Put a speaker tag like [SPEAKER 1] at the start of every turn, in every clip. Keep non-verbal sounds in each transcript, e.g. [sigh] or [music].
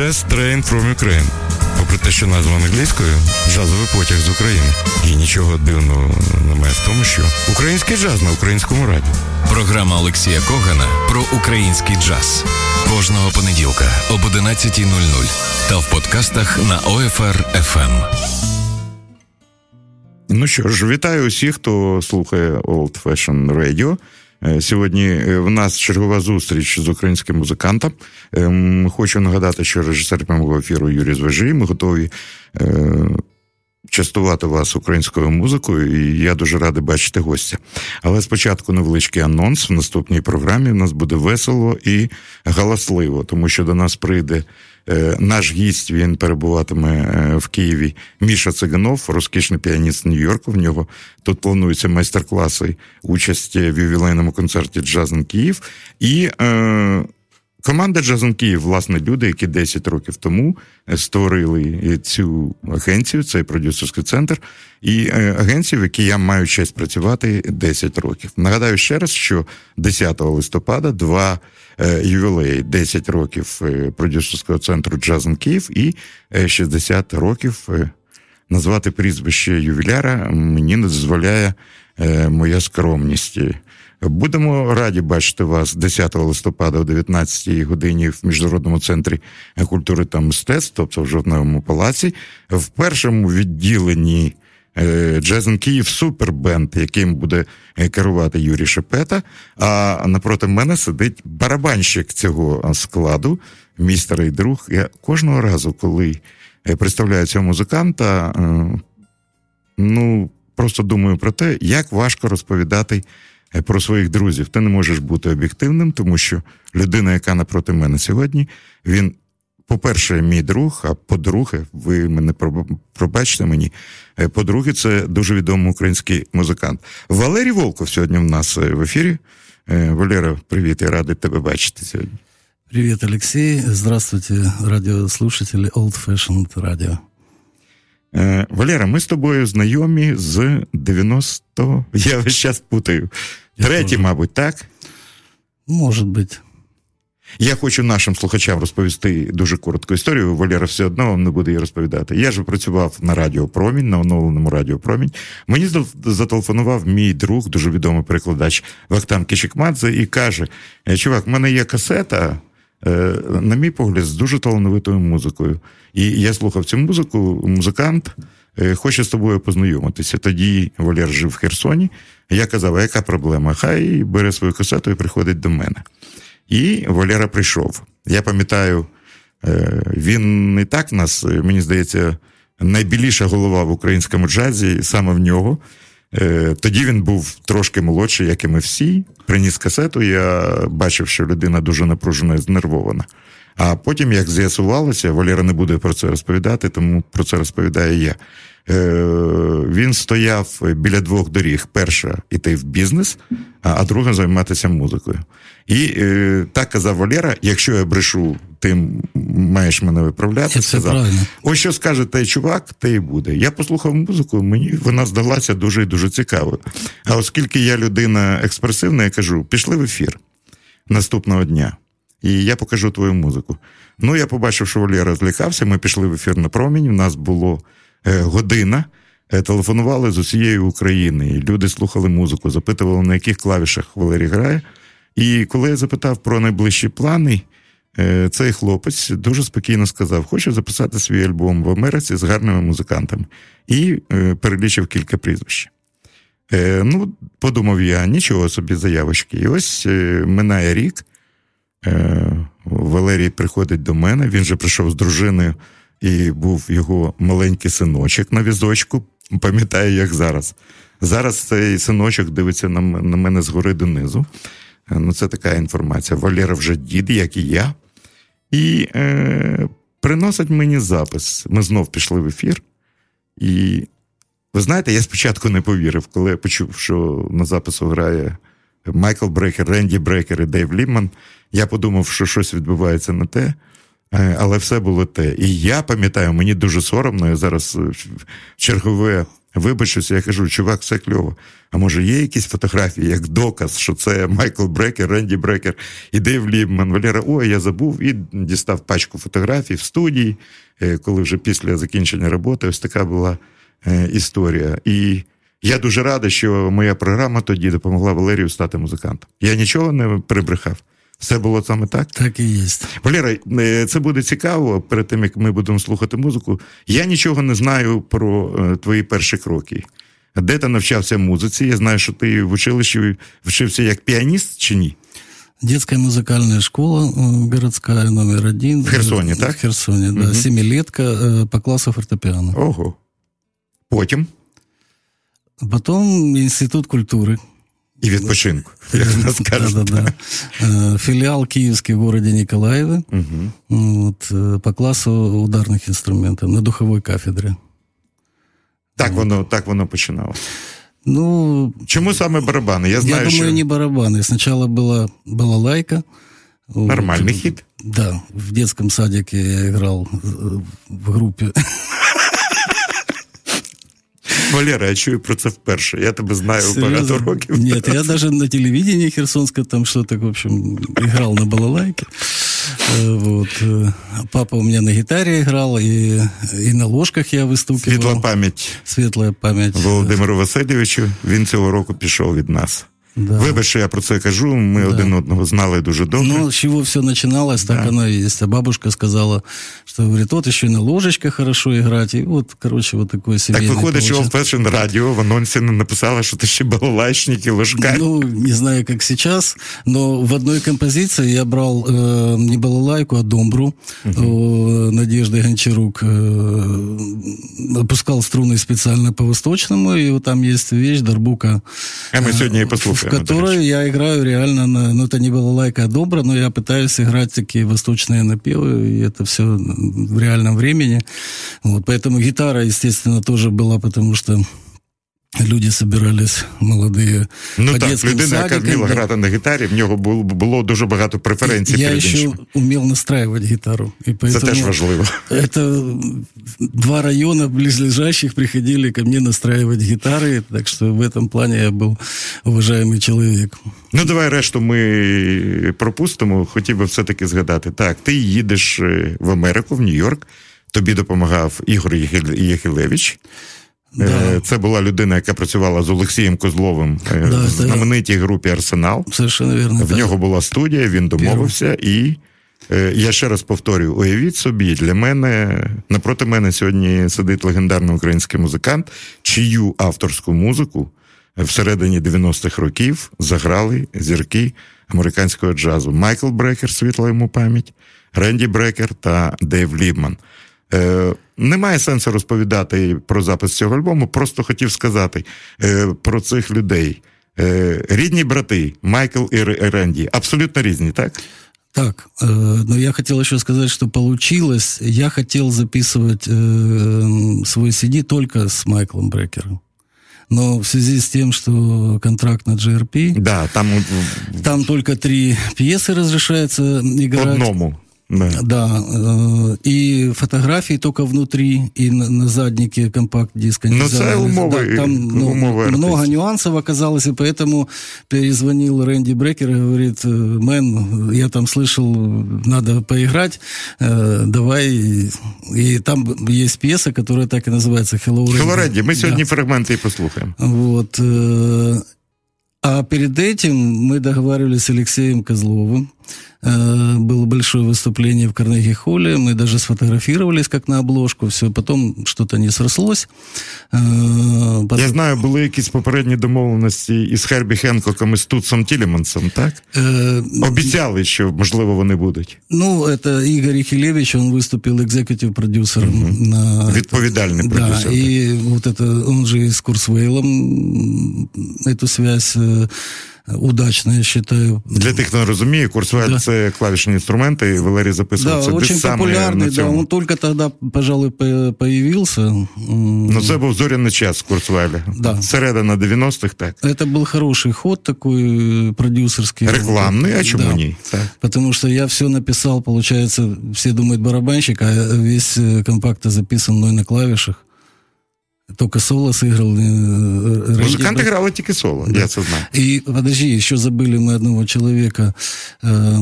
[SPEAKER 1] Jazz Train from Ukraine. Попри те, що назва англійською джазовий потяг з України. І нічого дивного немає в тому, що український джаз на українському радіо.
[SPEAKER 2] Програма Олексія Когана про український джаз кожного понеділка об 11.00 та в подкастах на OFR FM.
[SPEAKER 1] Ну що ж, вітаю усіх, хто слухає Old Fashion Radio. Е, сьогодні е, в нас чергова зустріч з українським музикантом. Ем, хочу нагадати, що режисер прямого ефіру Юрій Звежий. Ми готові е, частувати вас українською музикою, і я дуже радий бачити гостя. Але спочатку невеличкий анонс в наступній програмі. У нас буде весело і галасливо, тому що до нас прийде. Е, наш гість він перебуватиме е, в Києві. Міша Циганов, розкішний піаніст Нью-Йорку. В нього тут плануються майстер-класи участі в ювілейному концерті Джазен Київ. І е, команда Jazz in Київ, власне, люди, які 10 років тому створили цю агенцію, цей продюсерський центр, і е, агенцію, в якій я маю честь працювати 10 років. Нагадаю ще раз, що 10 листопада два. Е, ювілей 10 років е, продюсерського центру Jazz in Київ і 60 е, років назвати прізвище ювіляра мені не дозволяє моя скромність. Будемо раді бачити вас 10 листопада о 19 годині в міжнародному центрі культури та мистецтв, тобто в жовтневому палаці, в першому відділенні Джезен Київ супербенд, яким буде е, керувати Юрій Шепета. А напроти мене сидить барабанщик цього складу, мій старий друг. Я кожного разу, коли е, представляю цього музиканта, е, ну просто думаю про те, як важко розповідати. Про своїх друзів ти не можеш бути об'єктивним, тому що людина, яка напроти мене сьогодні, він по-перше, мій друг, а по-друге, ви мене пробачте мені. Е, по-друге, це дуже відомий український музикант. Валерій Волков сьогодні в нас е, в ефірі. Е, Валера, привіт, я радий тебе бачити сьогодні.
[SPEAKER 3] Привіт, Олексій. Здравствуйте, радіослушателі Old Fashioned Radio.
[SPEAKER 1] Валера, ми з тобою знайомі з 90 [laughs] Я весь час путаю. Третій, мабуть, так?
[SPEAKER 3] Може бути.
[SPEAKER 1] Я хочу нашим слухачам розповісти дуже коротку історію. Валера все одно вам не буде її розповідати. Я ж працював на Радіо Промінь, на оновленому Радіо Промінь. Мені зателефонував мій друг, дуже відомий перекладач Вахтан Кішикмадзе, і каже: «Е, Чувак, в мене є касета. Е, на мій погляд, з дуже талановитою музикою. І я слухав цю музику, музикант е, хоче з тобою познайомитися. Тоді Валер жив в Херсоні. Я казав, а яка проблема? Хай бере свою касету і приходить до мене. І Валера прийшов. Я пам'ятаю, е, він не так нас, мені здається, найбіліша голова в українському джазі, саме в нього. Е, тоді він був трошки молодший, як і ми всі. Приніс касету. Я бачив, що людина дуже напружена і знервована. А потім, як з'ясувалося, Валера не буде про це розповідати, тому про це розповідаю я. Е, він стояв біля двох доріг: перша іти в бізнес, а друга займатися музикою. І е, так казав Валера: якщо я брешу, ти маєш мене виправляти.
[SPEAKER 3] Сказав, правильно.
[SPEAKER 1] Ось що скаже той чувак, те і буде. Я послухав музику, мені вона здалася дуже і дуже цікавою. А оскільки я людина експресивна, я кажу: пішли в ефір наступного дня, і я покажу твою музику. Ну, я побачив, що Валера злякався. Ми пішли в ефір на промінь. У нас було година. Е, телефонували з усієї України. і Люди слухали музику, запитували, на яких клавішах Валерій грає. І коли я запитав про найближчі плани, е, цей хлопець дуже спокійно сказав: хочу записати свій альбом в Америці з гарними музикантами, і е, перелічив кілька прізвищ. Е, ну, подумав я, нічого собі заявочки. І ось минає рік. Валерій приходить до мене, він же прийшов з дружиною, і був його маленький синочок на візочку. Пам'ятаю, як зараз. Зараз цей синочок дивиться на мене згори донизу. Е, ну, це така інформація. Валера вже дід, як і я. І е, приносить мені запис. Ми знов пішли в ефір. І ви знаєте, я спочатку не повірив, коли я почув, що на запису грає Майкл Брекер, Ренді Брекер і Дейв Ліман. Я подумав, що щось відбувається не те. Але все було те. І я пам'ятаю, мені дуже соромно, я зараз чергове вибачуся, я кажу, чувак, все кльово. А може є якісь фотографії, як доказ, що це Майкл Брекер, Ренді Брекер і Дейв Лібман. Валера, ой, я забув і дістав пачку фотографій в студії, е, коли вже після закінчення роботи ось така була е, історія. І я дуже радий, що моя програма тоді допомогла Валерію стати музикантом. Я нічого не прибрехав. Все було саме так?
[SPEAKER 3] Так і є.
[SPEAKER 1] Валера, е, це буде цікаво перед тим, як ми будемо слухати музику. Я нічого не знаю про е, твої перші кроки. Де ти навчався музиці? Я знаю, що ти в училищі вчився як піаніст чи ні?
[SPEAKER 3] Детская музыкальная школа э, городская номер один.
[SPEAKER 1] В Херсоне, так?
[SPEAKER 3] В Херсоне, да.
[SPEAKER 1] Мгм.
[SPEAKER 3] Семилетка э, по классу фортепиано.
[SPEAKER 1] Ого. Потім
[SPEAKER 3] Потом Институт культуры.
[SPEAKER 1] і відпочинку. Як нас кажуть.
[SPEAKER 3] Да-да-да. Э, Филиал киевский в городе Николаеве.
[SPEAKER 1] Мгм.
[SPEAKER 3] Вот, э, по классу ударных инструментов на духовой кафедре.
[SPEAKER 1] Так воно, так воно починалося.
[SPEAKER 3] Ну,
[SPEAKER 1] Чому саме барабани? Я
[SPEAKER 3] я
[SPEAKER 1] знаю,
[SPEAKER 3] думаю,
[SPEAKER 1] що
[SPEAKER 3] не барабаны. Сначала была балалайка. Вот.
[SPEAKER 1] нормальний хід.
[SPEAKER 3] Да, в детском садике я играл э, в группе. [laughs]
[SPEAKER 1] Валера, я чую про це вперше. Я тебе знаю багато
[SPEAKER 3] Серьезно?
[SPEAKER 1] років.
[SPEAKER 3] Нет, я даже на телевидении Херсонском там что-то, в общем, играл на балалайке. Э, Вот. э, Папа у меня на гитаре играл, и, и на ложках я выстукивал.
[SPEAKER 1] Світла пам'ять
[SPEAKER 3] Светлая память.
[SPEAKER 1] Володимиру Васильовичу. Він цього року пішов від нас.
[SPEAKER 3] Да.
[SPEAKER 1] Вибач, що я про це кажу. Ми один одного знали дуже добре.
[SPEAKER 3] Ну, с чего все начиналось, так
[SPEAKER 1] Да.
[SPEAKER 3] оно и есть. А бабушка сказала, что, говорит, вот еще и на ложечках хорошо играть. И вот, короче, вот такой
[SPEAKER 1] так
[SPEAKER 3] семейный
[SPEAKER 1] виходить, що
[SPEAKER 3] получился.
[SPEAKER 1] Old Fashion Radio в анонсі не написала, що ти ще балалайчник і ложкар.
[SPEAKER 3] Ну, не знаю, как сейчас, но в одной композиции я брал э, не балалайку, а домбру э, Надежды Гончарук. Э, опускал струны специально по-восточному, и вот там есть вещь, дарбука,
[SPEAKER 1] а ми сьогодні і
[SPEAKER 3] в
[SPEAKER 1] до
[SPEAKER 3] которой я играю реально, на, ну, это не балалайка, а добра, но я пытаюсь играть такие восточные напевы, и это все в реальном времени. Вот, поэтому гитара, естественно, тоже была, потому что люди собирались молодые
[SPEAKER 1] Ну
[SPEAKER 3] по
[SPEAKER 1] так,
[SPEAKER 3] детским
[SPEAKER 1] людина, яка
[SPEAKER 3] садикам,
[SPEAKER 1] вміла
[SPEAKER 3] да.
[SPEAKER 1] грати на гітарі, в нього було, було дуже багато преференцій
[SPEAKER 3] Я
[SPEAKER 1] перед
[SPEAKER 3] еще
[SPEAKER 1] іншими.
[SPEAKER 3] умел настраивать гитару. И
[SPEAKER 1] Це
[SPEAKER 3] поэтому
[SPEAKER 1] теж важливо.
[SPEAKER 3] Это два района близлежащих приходили ко мне настраивать гитары, так что в этом плане я был уважаемый человек.
[SPEAKER 1] Ну, давай решту ми пропустимо. Хотів би все-таки згадати. Так, ти їдеш е, в Америку, в Нью-Йорк. Тобі допомагав Ігор Єхил- Єхилевич.
[SPEAKER 3] Да.
[SPEAKER 1] Е, Це була людина, яка працювала з Олексієм Козловим е,
[SPEAKER 3] Да,
[SPEAKER 1] в знаменитій групі Арсенал.
[SPEAKER 3] Совершенно верно.
[SPEAKER 1] В
[SPEAKER 3] да.
[SPEAKER 1] нього була студія, він домовився, і е, я ще раз повторюю: уявіть собі, для мене напроти мене сьогодні сидить легендарний український музикант, чию авторську музику всередині 90-х років заграли зірки американського джазу. Майкл Брекер, світла йому пам'ять, Ренді Брекер та Дейв Лібман. Е, немає сенсу розповідати про запис цього альбому, просто хотів сказати е, про цих людей. Е, рідні брати Майкл і Р- Ренді абсолютно різні, так?
[SPEAKER 3] Так, э, но я хотел еще сказать, что получилось. Я хотел записывать э, свой CD только с Майклом Брекером. Но в связи с тем, что контракт на GRP,
[SPEAKER 1] Да, там
[SPEAKER 3] там только три пьесы разрешается
[SPEAKER 1] в
[SPEAKER 3] играть.
[SPEAKER 1] одному. Да.
[SPEAKER 3] Да, э, и фотографии только внутри, и на, на заднике компакт-диска.
[SPEAKER 1] Ну,
[SPEAKER 3] нельзя
[SPEAKER 1] це
[SPEAKER 3] навязать.
[SPEAKER 1] умови-
[SPEAKER 3] там ну,
[SPEAKER 1] умови
[SPEAKER 3] много
[SPEAKER 1] артистів.
[SPEAKER 3] нюансов оказалось, и поэтому перезвонил Рэнди Брекер и говорит, «Э, Мэн, я там слышал, надо поиграть, э, давай. И там есть пьеса, которая так и называется «Hello, Randy».
[SPEAKER 1] Hello, Ренді, ми
[SPEAKER 3] Да.
[SPEAKER 1] сьогодні фрагменти і послухаємо.
[SPEAKER 3] Вот. э, А перед этим мы договаривались с Алексеем Козловым. Э, Было большое выступление в Карнеги-холле. Мы даже сфотографировались как на обложку. Все, потом что-то не срослось. Э, потом-
[SPEAKER 1] Я знаю, були якісь попередні домовленості із Хербі Хенкоком і з Туцом Тілімансом, так?
[SPEAKER 3] Э,
[SPEAKER 1] Обіцяли, що можливо вони будуть.
[SPEAKER 3] Ну, это Игорь Ихилевич, он выступил экзекутив-продюсером на...
[SPEAKER 1] Відповідальний
[SPEAKER 3] Да,
[SPEAKER 1] продюсер.
[SPEAKER 3] и вот это, он же и с Курсвейлом м, эту связь э, удачно, я считаю,
[SPEAKER 1] Для тих, хто не розуміє, Курсвель
[SPEAKER 3] Да.
[SPEAKER 1] це клавішні інструменти, і Валерій записував
[SPEAKER 3] Да,
[SPEAKER 1] це
[SPEAKER 3] очень
[SPEAKER 1] десь саме
[SPEAKER 3] популярный,
[SPEAKER 1] на
[SPEAKER 3] да,
[SPEAKER 1] цьому.
[SPEAKER 3] он только тогда, пожалуй, по- появился. М,
[SPEAKER 1] Ну, це був зоряний час Курсвеля.
[SPEAKER 3] Да.
[SPEAKER 1] Середина 90-х, так.
[SPEAKER 3] Это был хороший ход такой э, продюсерский.
[SPEAKER 1] Рекламний, а чому
[SPEAKER 3] Да.
[SPEAKER 1] ні? Так.
[SPEAKER 3] Потому что я все написал, получается, все думают барабанщик, а весь э, компакт записан мной на клавишах. только соло сыграл.
[SPEAKER 1] Рэнди Музыканты играли только соло, да. я это знаю.
[SPEAKER 3] И, подожди, еще забыли мы одного человека, э,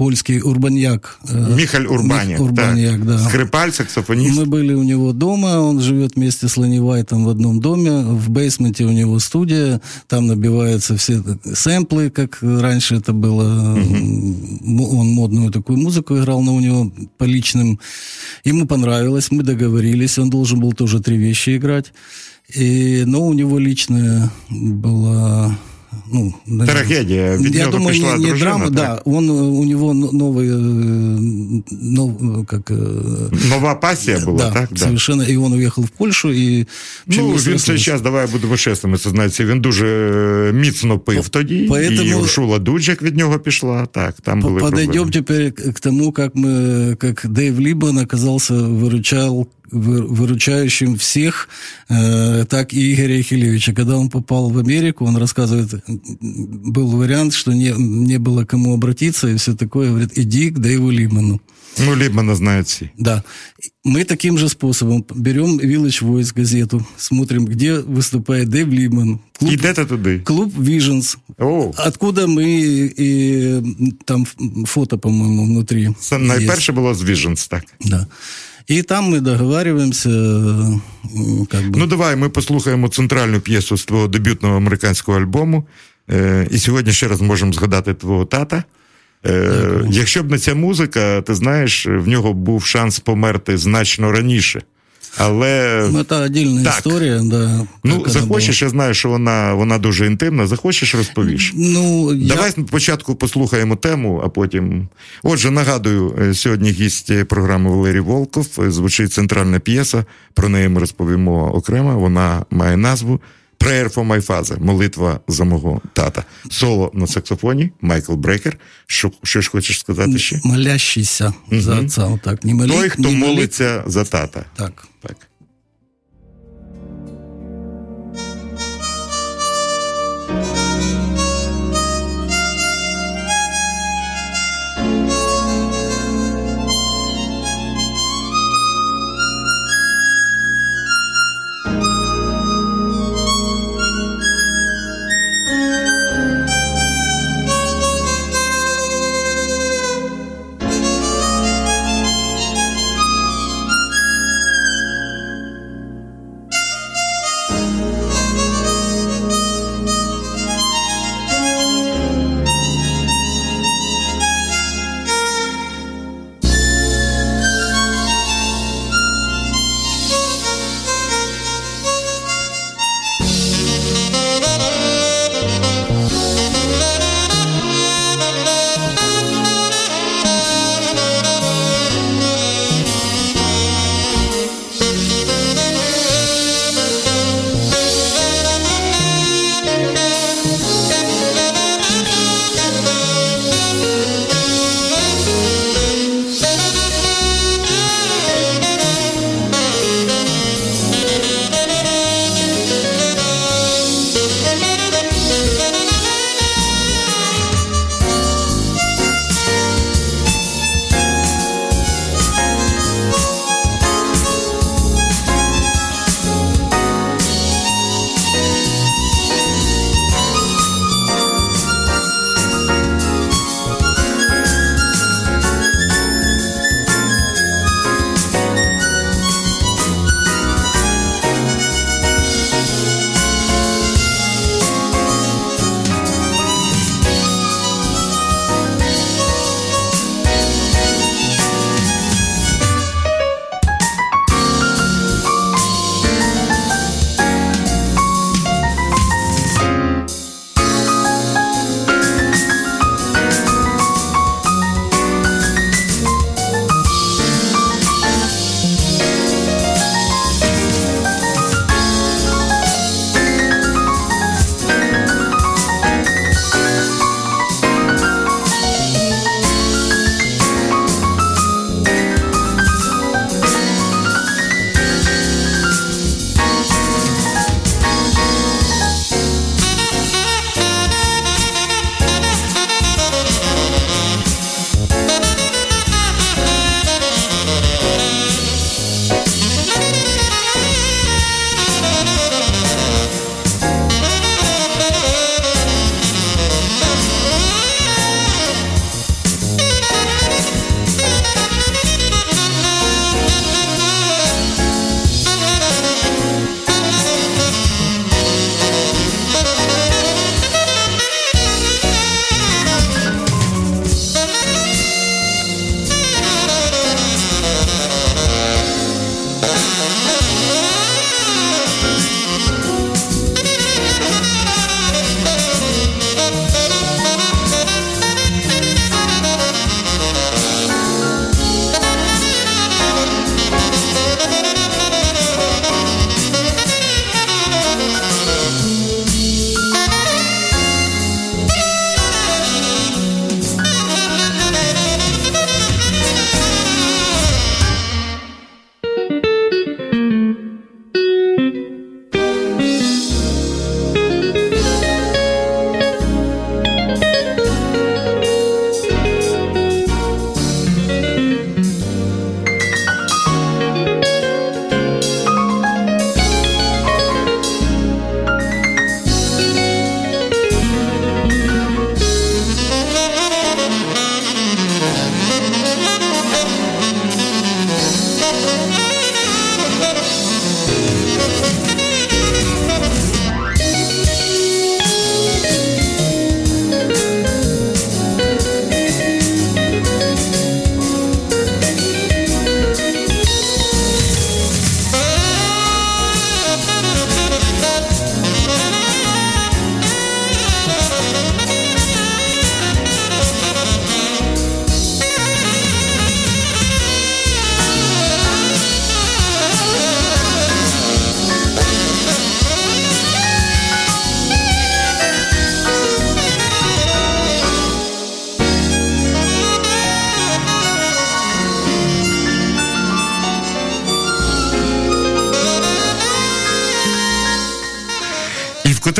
[SPEAKER 3] польский Урбаньяк.
[SPEAKER 1] Э, Михаль Урбаньяк. Урбаньяк, да. да. Скрипаль, саксофонист.
[SPEAKER 3] Мы были у него дома, он живет вместе с Ленни Уайтом в одном доме, в бейсменте у него студия, там набиваются все сэмплы, как раньше это было. Угу. Он модную такую музыку играл, но у него по личным... Ему понравилось, мы договорились, он должен был тоже три вещи играть. И, но у него личная была
[SPEAKER 1] ну, Трагедия. Ведь
[SPEAKER 3] я думаю, не, не дружина, драма, так? да. Он, у него новый, э, нов, как... Э,
[SPEAKER 1] Нова пассия была,
[SPEAKER 3] да,
[SPEAKER 1] так?
[SPEAKER 3] Да, совершенно. І він уїхав в Польщу, і...
[SPEAKER 1] Ну, він цей час, давай будемо чесними, це знається, він дуже е, міцно пив тоді, Поэтому... і Уршула Дуджик від нього пішла, так, там були
[SPEAKER 3] Подойдем теперь к тому, как мы, как Дэйв Либман оказался, выручал выручающим всех, э, так и Игоря Ехелевича. Когда он попал в Америку, он рассказывает, был вариант, что не, не было кому обратиться и все такое. Говорит, иди к Дэйву Лиману.
[SPEAKER 1] Ну, Либмана знают все.
[SPEAKER 3] Да. Мы таким же способом берем Village Voice газету, смотрим, где выступает Дэйв Либман.
[SPEAKER 1] Клуб, Идете туди.
[SPEAKER 3] Клуб Visions. О. Откуда мы и там фото, по-моему, внутри.
[SPEAKER 1] Найперше було з Visions, так.
[SPEAKER 3] Да. І там ми договорюємося.
[SPEAKER 1] Как бы. Ну, давай ми послухаємо центральну п'єсу з твого дебютного американського альбому. Е, І сьогодні ще раз можемо згадати твого тата. Е, Якщо б не ця музика, ти знаєш, в нього був шанс померти значно раніше. Але
[SPEAKER 3] ну, це так. історія. Да,
[SPEAKER 1] Ну, захочеш, я знаю, що вона вона дуже інтимна. Захочеш, розповіш.
[SPEAKER 3] Ну,
[SPEAKER 1] Давай я... спочатку послухаємо тему, а потім. Отже, нагадую, е, сьогодні гість програми Валерій Волков. Звучить центральна п'єса. Про неї ми розповімо окремо. Вона має назву Prayer for my father, молитва за мого тата. Соло на саксофоні, Майкл Брекер. Що що ж хочеш сказати ще?
[SPEAKER 3] Молящийся угу. за отца. Отак.
[SPEAKER 1] Не молит, Той, хто не молиться молит. за тата.
[SPEAKER 3] Так. Так.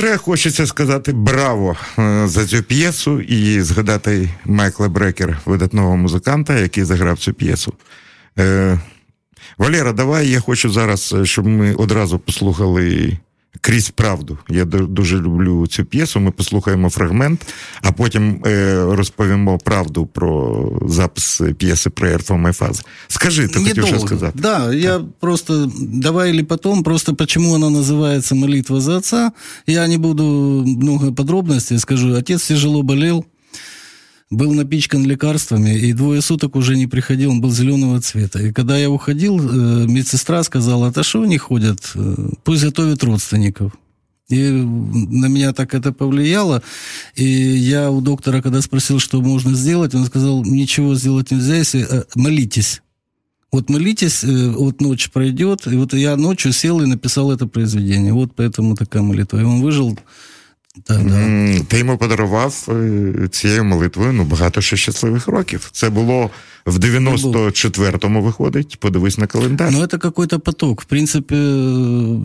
[SPEAKER 1] Вкотре хочеться сказати браво е, за цю п'єсу і згадати Майкла Брекера, видатного музиканта, який заграв цю п'єсу. Е, Валера, давай я хочу зараз, е, щоб ми одразу послухали крізь правду. Я дуже люблю цю п'єсу. Ми послухаємо фрагмент, а потім е, розповімо правду про запис п'єси про My Faz. Скажи, ты хотел что сказать?
[SPEAKER 3] Да, я просто, давай или потом, просто почему она называется «Молитва за отца». Я не буду много подробностей, скажу. Отец тяжело болел, был напичкан лекарствами, и двое суток уже не приходил, он был зеленого цвета. И когда я уходил, э, медсестра сказала, а что они ходят, э, пусть готовят родственников. И на меня так это повлияло. И я у доктора, когда спросил, что можно сделать, он сказал, ничего сделать нельзя, если э, молитесь. Вот молитесь, вот ночь пройдет. И вот я ночью сел и написал это произведение. Вот поэтому такая молитва. И он выжил
[SPEAKER 1] так, так. Ти йому подарував е, цією молитвою ну, багато ще щасливих років. Це було в 94-му виходить, подивись на календар.
[SPEAKER 3] Ну, это какой-то поток. В принципе,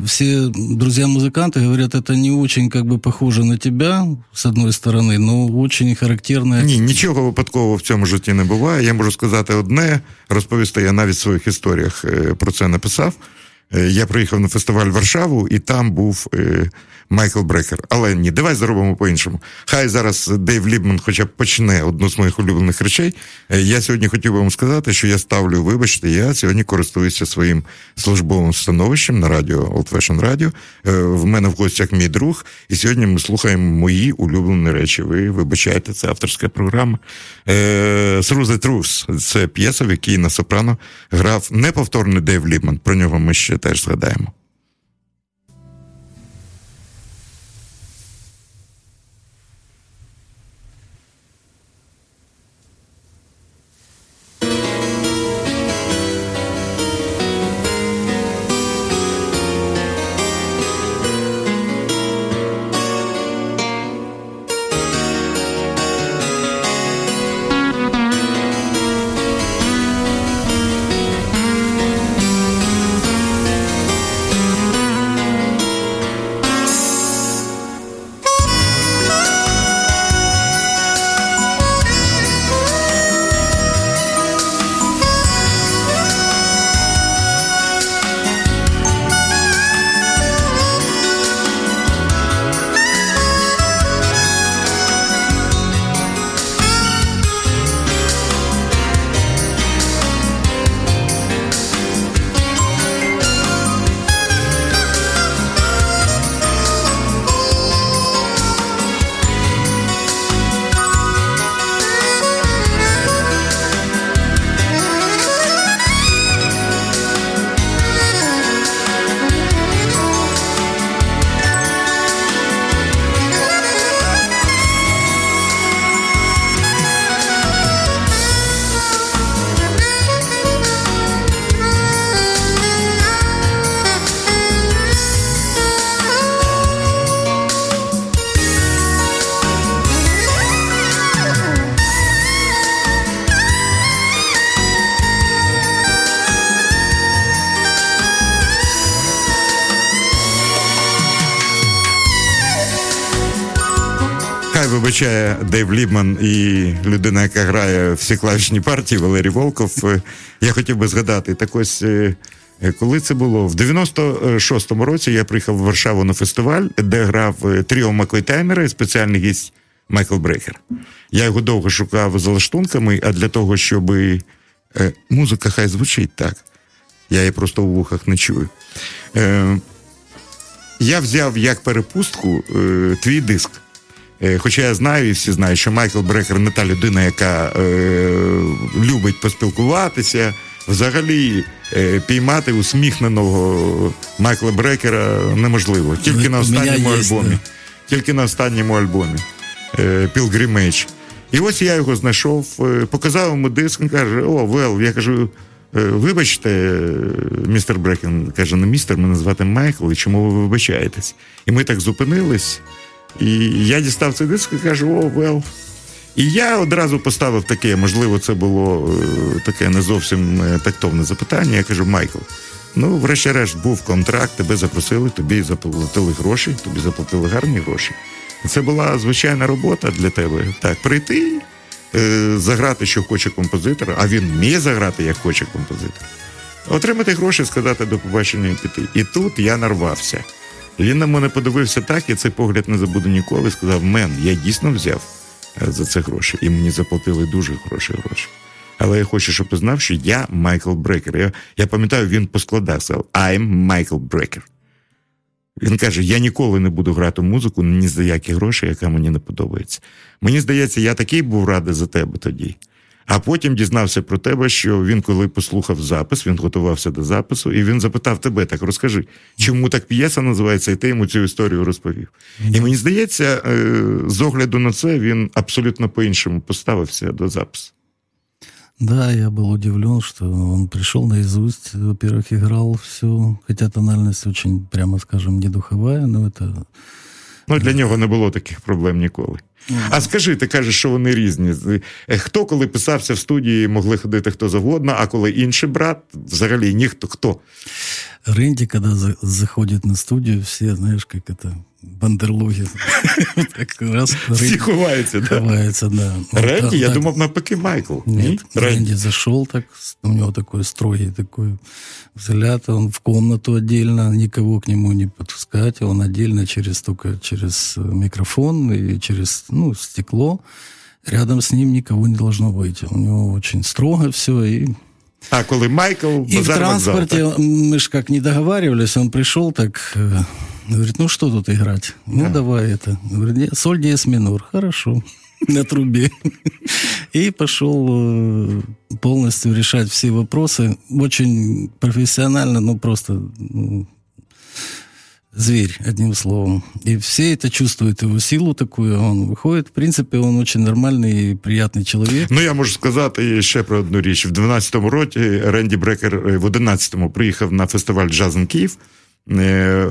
[SPEAKER 3] все друзья-музыканты говорят, это не очень как бы похоже на тебя, с одной стороны, но очень характерне.
[SPEAKER 1] Ні, нічого випадкового в цьому житті не буває. Я можу сказати одне, розповісти, я навіть в своїх історіях е, про це написав. Е, я приїхав на фестиваль Варшаву, і там був Майкл Брекер. Але ні, давай зробимо по-іншому. Хай зараз Дейв Лібман хоча б почне одну з моїх улюблених речей. Е, я сьогодні хотів би вам сказати, що я ставлю, вибачте, я сьогодні користуюся своїм службовим становищем на радіо Old Fashion Radio. Е, в мене в гостях мій друг, і сьогодні ми слухаємо мої улюблені речі. Ви вибачайте, це авторська програма. The Truth. Це п'єса, в якій на сопрано грав неповторний Дейв Лібман. Про нього ми ще теж згадаємо. Вибачає Дейв Лібман і людина, яка грає всі клавішні партії Валерій Волков. Е, я хотів би згадати так ось. Е, коли це було? В 96-му році я приїхав в Варшаву на фестиваль, де грав е, Тріо Маклейтаймера і спеціальний гість Майкл Брекер. Я його довго шукав за лаштунками, а для того, щоб музика хай звучить так. Я її просто у вухах не чую. Я взяв як перепустку твій диск. Е, хоча я знаю і всі знають, що Майкл Брекер не та людина, яка е, любить поспілкуватися, взагалі е, піймати усміхненого Майкла Брекера неможливо. Тільки на останньому альбомі. Тільки на останньому альбомі Pilgrimage. І ось я його знайшов, е, показав йому диск, він каже: О, Вел, я кажу. «Е, вибачте, містер Брекен каже, не містер, мене звати Майкл, і чому ви вибачаєтесь? І ми так зупинились. І я дістав цей диск і кажу, о, вел. І я одразу поставив таке, можливо, це було е, таке не зовсім е, тактовне запитання. Я кажу, Майкл, Ну, врешті-решт, був контракт, тебе запросили, тобі заплатили гроші, тобі заплатили гарні гроші. Це була звичайна робота для тебе. Так, прийти, е, заграти, що хоче композитор, а він вміє заграти, як хоче композитор. Отримати гроші, сказати до побачення і піти. І тут я нарвався. Він на мене подивився так, і цей погляд не забуду ніколи. Сказав: Мен, я дійсно взяв е, за це гроші, і мені заплатили дуже хороші гроші. Але я хочу, щоб ти знав, що я Майкл Брекер. Я я пам'ятаю, він поскладав сказав I'm Майкл Брекер. Він каже: Я ніколи не буду грати музику ні за які гроші, яка мені не подобається. Мені здається, я такий був радий за тебе тоді. А потім дізнався про тебе, що він, коли послухав запис, він готувався до запису, і він запитав тебе: так розкажи, чому так п'єса називається, і ти йому цю історію розповів. І мені здається, е, з огляду на це він абсолютно по-іншому поставився до запису.
[SPEAKER 3] Да, я был удивлен, что он пришел наизусть, во-первых, играл все, хотя тональность очень, прямо скажем, не духовая, но это...
[SPEAKER 1] Ну, для нього не було таких проблем А скажи, ти кажеш, що вони різні. Е, хто, коли писався в студії, могли ходити хто завгодно, а коли інший брат, взагалі ніхто хто.
[SPEAKER 3] Ренді, коли заходять на студію, всі, знаєш, як это, бандерлоги. [laughs]
[SPEAKER 1] так раз. Все ховаются, да?
[SPEAKER 3] Ховаются, да.
[SPEAKER 1] Рэнди, я думал, навпаки, Майкл.
[SPEAKER 3] Нет, Рэнди зашел так, у него такой строгий такой взгляд, он в комнату отдельно, никого к нему не подпускать, он отдельно через только через микрофон и через, ну, стекло. Рядом с ним никого не должно быть. У него очень строго все, и
[SPEAKER 1] а коли Майкл
[SPEAKER 3] И в транспорте вокзал, мы же как не договаривались, он пришел так, э, говорит, ну что тут играть? Ну да. давай это. Говорит, соль диез минор. Хорошо. [laughs] На трубе. И пошел э, полностью решать все вопросы. Очень профессионально, ну просто ну, зверь, одним словом. И все это чувствуют, его силу такую, он виходить. В принципі, він дуже нормальний і приятний чоловік.
[SPEAKER 1] Ну, я можу сказати ще про одну річ. В 12-му році Ренді Брекер в 11-му приїхав на фестиваль Джазен Київ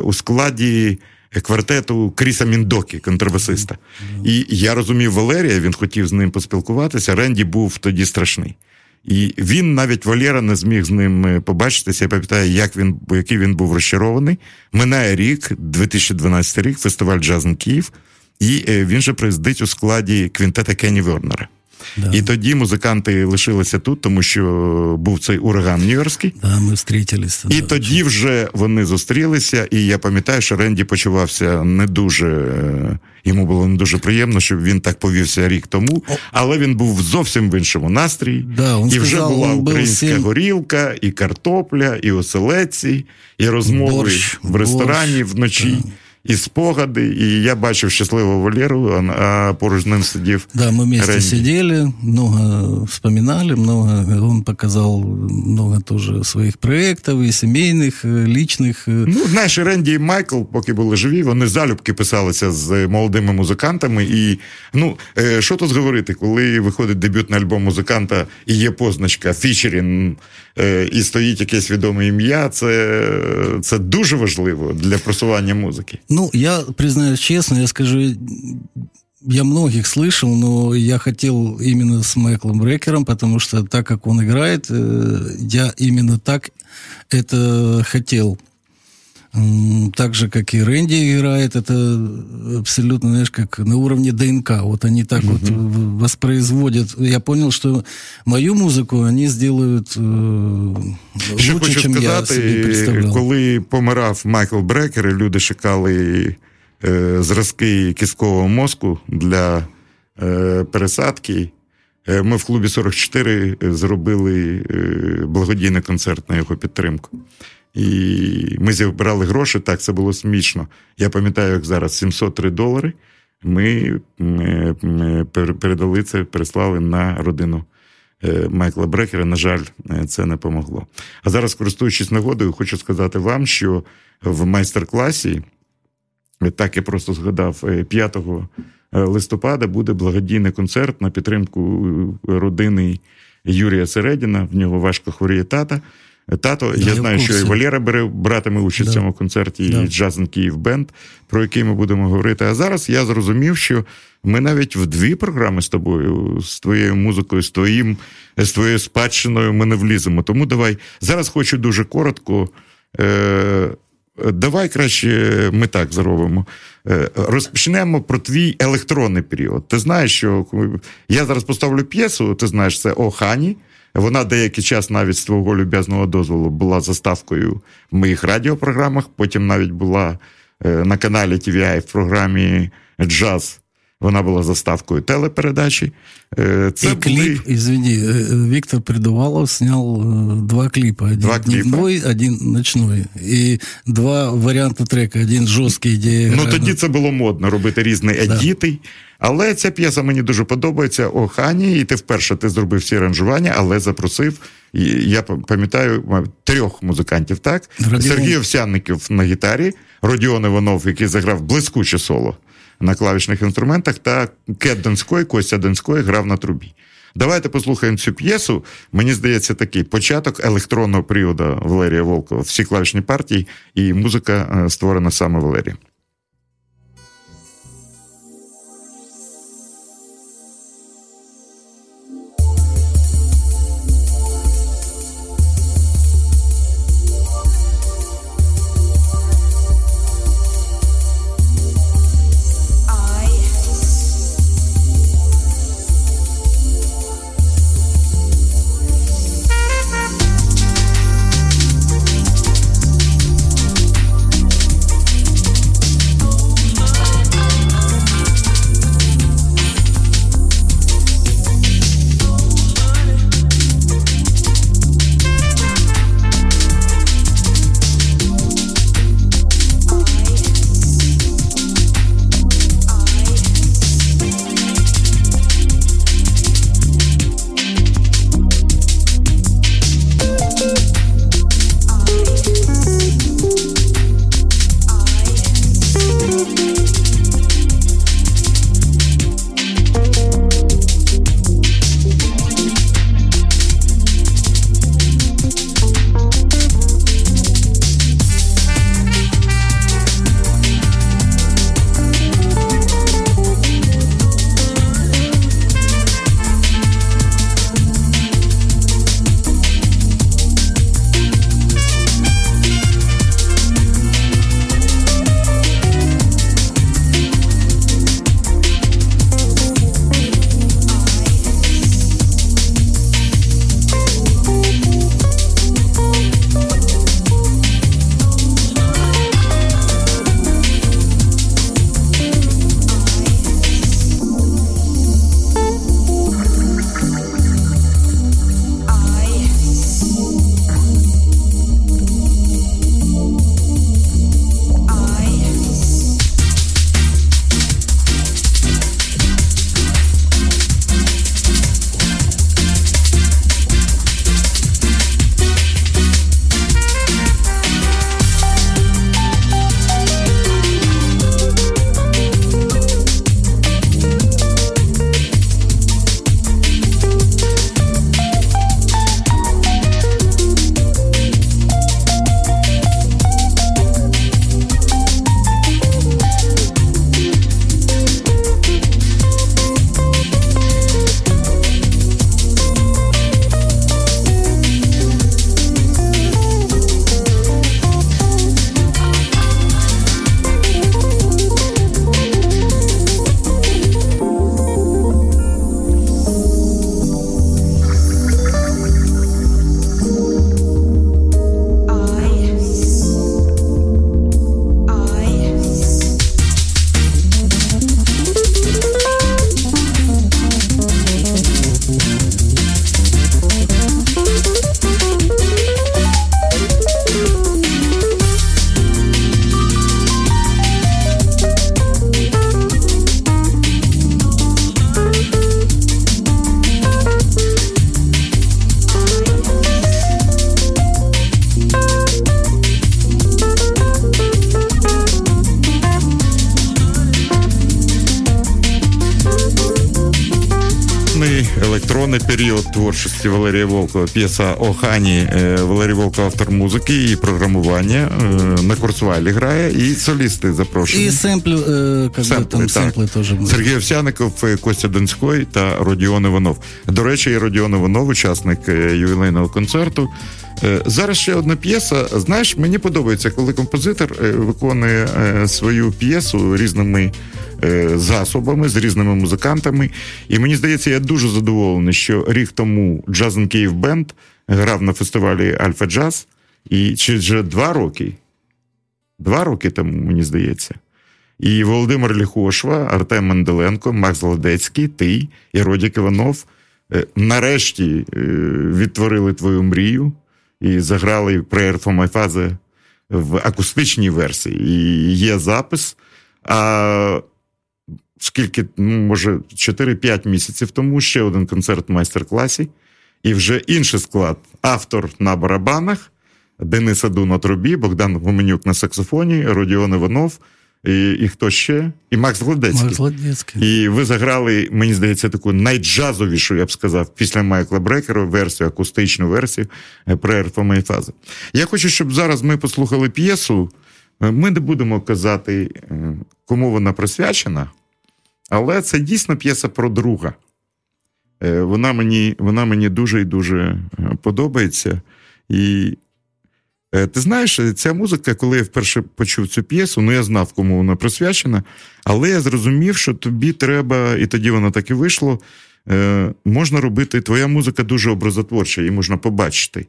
[SPEAKER 1] у складі квартету Кріса Мінь Докі, контрабасиста. І я розумів Валерія, він хотів з ним поспілкуватися. Ренді був тоді страшний. І він навіть Валєра не зміг з ним е, побачитися. Я пам'ятаю, як він, який він був розчарований. Минає рік, 2012 рік, фестиваль Jazz in Київ, і е, він же приїздить у складі квінтета Кенні Вернера. Да. І тоді музиканти лишилися тут, тому що був цей ураган Нью-Йоркський.
[SPEAKER 3] Да, ми зустрілися.
[SPEAKER 1] І да, тоді вже вони зустрілися, і я пам'ятаю, що Ренді почувався не дуже. Е, йому було не дуже приємно, щоб він так повівся рік тому, але він був зовсім в іншому настрій.
[SPEAKER 3] Да,
[SPEAKER 1] і вже
[SPEAKER 3] сказав,
[SPEAKER 1] була українська всім... горілка, і картопля, і оселеці, і розмови борщ, в ресторані борщ, вночі. Да і спогади, і я бачив щасливого Валеру, а поруч з ним сидів.
[SPEAKER 3] Да, мы вместе сидели, много вспоминали, много, он показал много тоже своїх проєктів, і сімейних, личних.
[SPEAKER 1] Ну, знаєш, Ренді і Майкл, поки були живі, вони залюбки писалися з молодими музикантами. І ну, що тут говорити, коли виходить дебютний альбом музиканта і є позначка фічерін, і стоїть якесь відоме ім'я, це, це дуже важливо для просування музики.
[SPEAKER 3] Ну, я признаюсь честно, я скажу, я многих слышал, но я хотел именно с Майклом Брекером, потому что так как он играет, э, я именно так это хотел. Так же, как и Рэнди играет, это абсолютно, знаешь, как на уровне ДНК. Вот они так mm-hmm. вот воспроизводят. Я понял, что мою музику они сделают э,
[SPEAKER 1] Що лучше, хочу чем сказати, я собі представлял. коли помирав Майкл Брекер, люди шукали е, зразки кісткового мозку для е, пересадки. Е, ми в клубі 44 зробили е, благодійний концерт на його підтримку. І ми зібрали гроші, так, це було смішно. Я пам'ятаю, як зараз 703 долари. Ми, ми, ми передали це, переслали на родину е, Майкла Брекера. На жаль, е, це не помогло. А зараз, користуючись нагодою, хочу сказати вам, що в майстер-класі, е, так я просто згадав, 5 листопада буде благодійний концерт на підтримку родини Юрія Середіна. В нього важко хворіє тата. Тато, да, я знаю, що і Валера бере братиме участь да. в цьому концерті, да. і Джазен Київ Бенд, про який ми будемо говорити. А зараз я зрозумів, що ми навіть в дві програми з тобою, з твоєю музикою, з твоїм, з твоєю спадщиною ми не вліземо. Тому давай зараз хочу дуже коротко Е, Давай краще ми так зробимо. Е, розпочнемо про твій електронний період. Ти знаєш, що я зараз поставлю п'єсу, ти знаєш, це Охані. Вона деякий час навіть з твого люб'язного дозволу була заставкою в моїх радіопрограмах. Потім навіть була е, на каналі TVI в програмі Джаз. Вона була заставкою телепередачі.
[SPEAKER 3] Е, це і були... клип, извини, Виктор Придувалов снял два клипа. Один два дневной, клипа? один ночной. І два варіанти трека. Один жорсткий, де...
[SPEAKER 1] Ну тоді це було модно робити різні едіти. Але ця п'єса мені дуже подобається. Oh, Honey, і ти вперше ти зробив всі аранжування, але запросив. Я пам'ятаю трьох музикантів, так? Родіон... Сергій Овсянників на гітарі, Родіон Іванов, який заграв блискуче соло на клавішних інструментах, та Кет Донський, Костя Донський грав на трубі. Давайте послухаємо цю п'єсу. Мені здається, такий початок електронного періоду Валерія Волкова. Всі клавішні партії, і музика е, створена саме Валерієм. Период Валерія Волкова. п'єса Охані Валерій Волков автор музики і програмування. На Курсвалі грає, і солісти запрошені.
[SPEAKER 3] І семплю, как семпли, там, семпли теж.
[SPEAKER 1] Сергій Овсяников, Костя Донський та Родіон Іванов. До речі, Родіон Іванов, учасник ювілейного концерту. Зараз ще одна п'єса. Знаєш, мені подобається, коли композитор виконує свою п'єсу різними засобами, з різними музикантами. І мені здається, я дуже задоволений, що рік тому Jazz in Київ Бенд грав на фестивалі Alfa Jazz. І чи вже два роки, два роки тому, мені здається. І Володимир Ліхошва, Артем Менделенко, Макс Ладецький, ти і Родік Іванов нарешті відтворили твою мрію і заграли Prayer for my father в акустичній версії. І є запис. А скільки, ну, може, 4-5 місяців тому ще один концерт в майстер-класі, і вже інший склад. Автор на барабанах, Денис Аду на трубі, Богдан Гуменюк на саксофоні, Родіон Іванов. І і хто ще? І Макс Гладецький.
[SPEAKER 3] Макс Гладецький.
[SPEAKER 1] І ви заграли, мені здається, таку найджазовішу, я б сказав, після Майкла Брекера версію, акустичну версію Prayer for my father. Я хочу, щоб зараз ми послухали п'єсу. Ми не будемо казати, кому вона присвячена, але це дійсно п'єса про друга. Вона мені вона мені дуже і дуже подобається. І ти знаєш, ця музика, коли я вперше почув цю п'єсу, ну я знав, кому вона присвячена, але я зрозумів, що тобі треба, і тоді воно так і вийшло. Можна робити, твоя музика дуже образотворча, її можна побачити.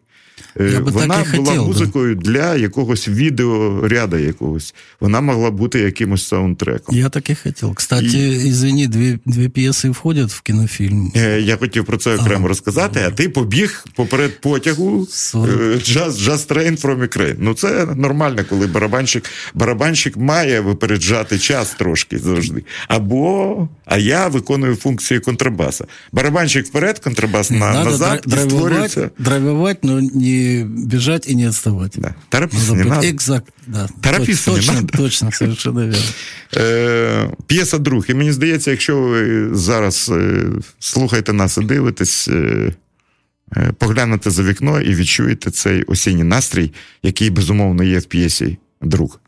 [SPEAKER 3] Я
[SPEAKER 1] Вона
[SPEAKER 3] так
[SPEAKER 1] була
[SPEAKER 3] хотів,
[SPEAKER 1] музикою для якогось відеоряда якогось. Вона могла бути якимось саундтреком.
[SPEAKER 3] Я так і хотів. Кстати, і... извини, дві, дві п'єси входять в кінофільм.
[SPEAKER 1] Я хотів про це окремо а, розказати, а ти побіг поперед потягу Just, Just Train from Ukraine. Ну це нормально, коли барабанщик барабанщик має випереджати час трошки завжди. Або а я виконую функції контрабаса. Барабанщик вперед, контрабас на, назад і створюється.
[SPEAKER 3] Драйвовать, но не бежать и не отставать.
[SPEAKER 1] Да. Торопиться не
[SPEAKER 3] быть
[SPEAKER 1] надо.
[SPEAKER 3] Экзакт, да.
[SPEAKER 1] Торопиться не
[SPEAKER 3] точно,
[SPEAKER 1] надо.
[SPEAKER 3] точно, совершенно верно. [laughs]
[SPEAKER 1] Е, п'єса друг. І мені здається, якщо ви зараз е, слухаєте нас і дивитесь, е, поглянете за вікно і відчуєте цей осінній настрій, який безумовно є в п'єсі друг.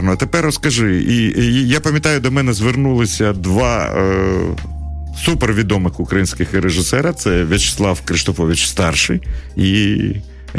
[SPEAKER 1] Гарно. Тепер розкажи. І, і я пам'ятаю, до мене звернулися два е, супервідомих українських режисера: це В'ячеслав Криштофович старший і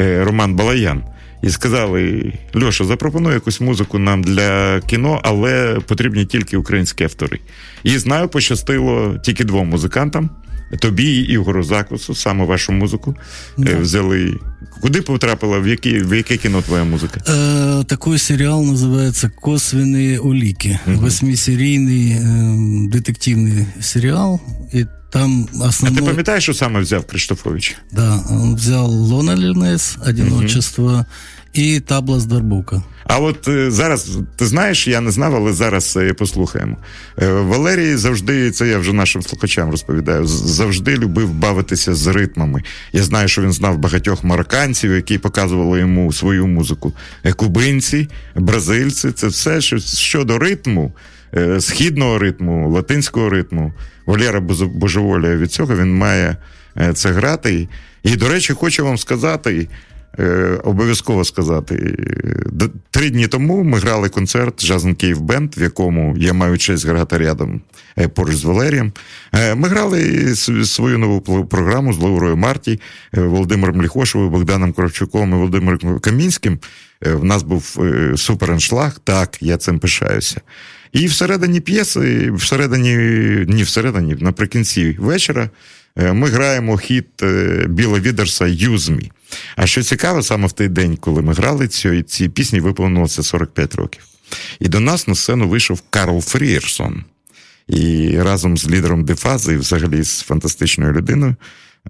[SPEAKER 1] е, Роман Балаян. І сказали: Льоша, запропонуй якусь музику нам для кіно, але потрібні тільки українські автори. І знаю, пощастило тільки двом музикантам. Тобі і Ігору Закусу, саме вашу музику да. Е, взяли. Куди потрапила, в які, в яке кіно твоя музика?
[SPEAKER 3] Э, такой сериал называется «Косвенные улики». Угу. Восьмисерийный э, детективный сериал. И там основной...
[SPEAKER 1] А ти пам'ятаєш, що саме взяв Криштофович?
[SPEAKER 3] Да, он взял «Лонелинес», «Одиночество», угу і табла з Дарбука.
[SPEAKER 1] А от е, зараз ти знаєш, я не знав, але зараз е, послухаємо. Е, Валерій завжди, це я вже нашим слухачам розповідаю, завжди любив бавитися з ритмами. Я знаю, що він знав багатьох марокканців, які показували йому свою музику. Кубинці, бразильці це все що щодо ритму, східного ритму, латинського ритму. Валера божеволіє від цього, він має це грати. І, до речі, хочу вам сказати. Е, обов'язково сказати. Три дні тому ми грали концерт Жазен Київ Бенд, в якому я маю честь грати рядом е, поруч з Валерієм. Е, ми грали свою нову програму з Лаурою Марті, Володимиром Ліхошевою, Богданом Кравчуком і Володимиром Камінським. В нас був супераншлаг, так, я цим пишаюся. І всередині п'єси, всередині, ні, всередині, наприкінці вечора. Е, ми граємо хіт е, Біла Відерса «Use me». А що цікаво, саме в той день, коли ми грали ці, ці пісні, виповнилося 45 років. І до нас на сцену вийшов Карл Фрієрсон. І разом з лідером Дефази, і взагалі з фантастичною людиною.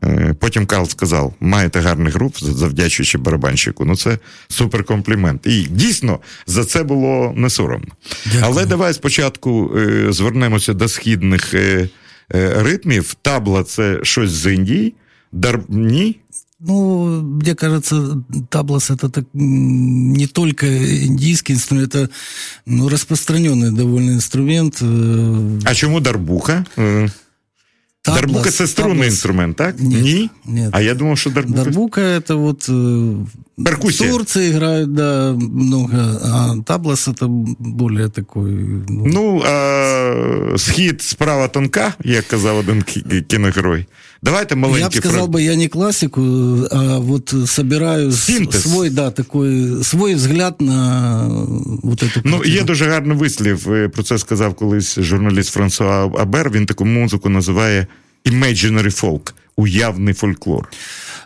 [SPEAKER 1] Е, потім Карл сказав: маєте гарний груп, завдячуючи барабанщику. Ну це супер комплімент. І дійсно за це було не соромно. Дякую. Але давай спочатку звернемося до східних Е, ритмів. Табла це щось з Індії, Дарбні.
[SPEAKER 3] Ну, мне кажется, таблас это так, не только индийский инструмент, это ну, распространенный довольно инструмент. Э,
[SPEAKER 1] а чому дарбуха? Э, Таблас, дарбука це струнний таблас. інструмент, так?
[SPEAKER 3] Нет,
[SPEAKER 1] Ні?
[SPEAKER 3] Нет.
[SPEAKER 1] А я думав, що дарбука.
[SPEAKER 3] Дарбука это вот
[SPEAKER 1] э, Перкуссия.
[SPEAKER 3] в Турции играют, да, много, а таблас это более такой.
[SPEAKER 1] Ну, ну а схід справа тонка, як казав один кіногерой. Давайте маленький
[SPEAKER 3] Я бы сказал бы, я не классику, а вот собираю
[SPEAKER 1] Синтез.
[SPEAKER 3] свой, да, такой, свой взгляд на вот эту
[SPEAKER 1] Ну, є дуже гарний вислів. Про це сказав колись журналіст Франсуа Абер. Він таку музику називає imaginary folk, уявний фольклор.